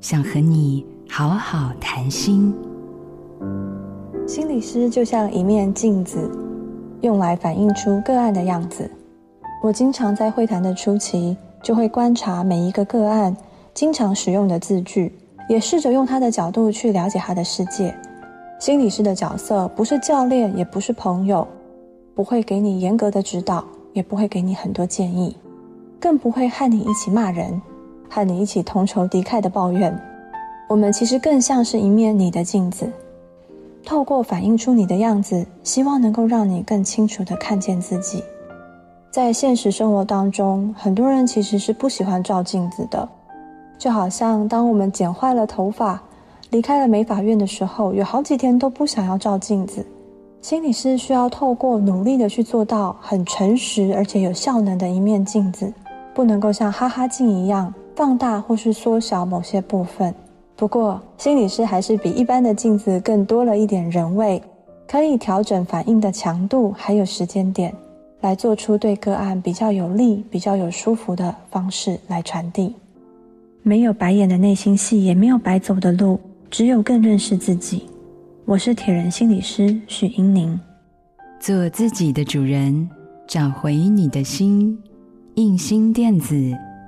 想和你好好谈心。心理师就像一面镜子，用来反映出个案的样子。我经常在会谈的初期，就会观察每一个个案经常使用的字句，也试着用他的角度去了解他的世界。心理师的角色不是教练，也不是朋友，不会给你严格的指导，也不会给你很多建议，更不会和你一起骂人。和你一起同仇敌忾的抱怨，我们其实更像是一面你的镜子，透过反映出你的样子，希望能够让你更清楚地看见自己。在现实生活当中，很多人其实是不喜欢照镜子的，就好像当我们剪坏了头发，离开了美发院的时候，有好几天都不想要照镜子。心理是需要透过努力的去做到很诚实而且有效能的一面镜子，不能够像哈哈镜一样。放大或是缩小某些部分，不过心理师还是比一般的镜子更多了一点人味，可以调整反应的强度，还有时间点，来做出对个案比较有利、比较有舒服的方式来传递。没有白演的内心戏，也没有白走的路，只有更认识自己。我是铁人心理师许英宁，做自己的主人，找回你的心，印心电子。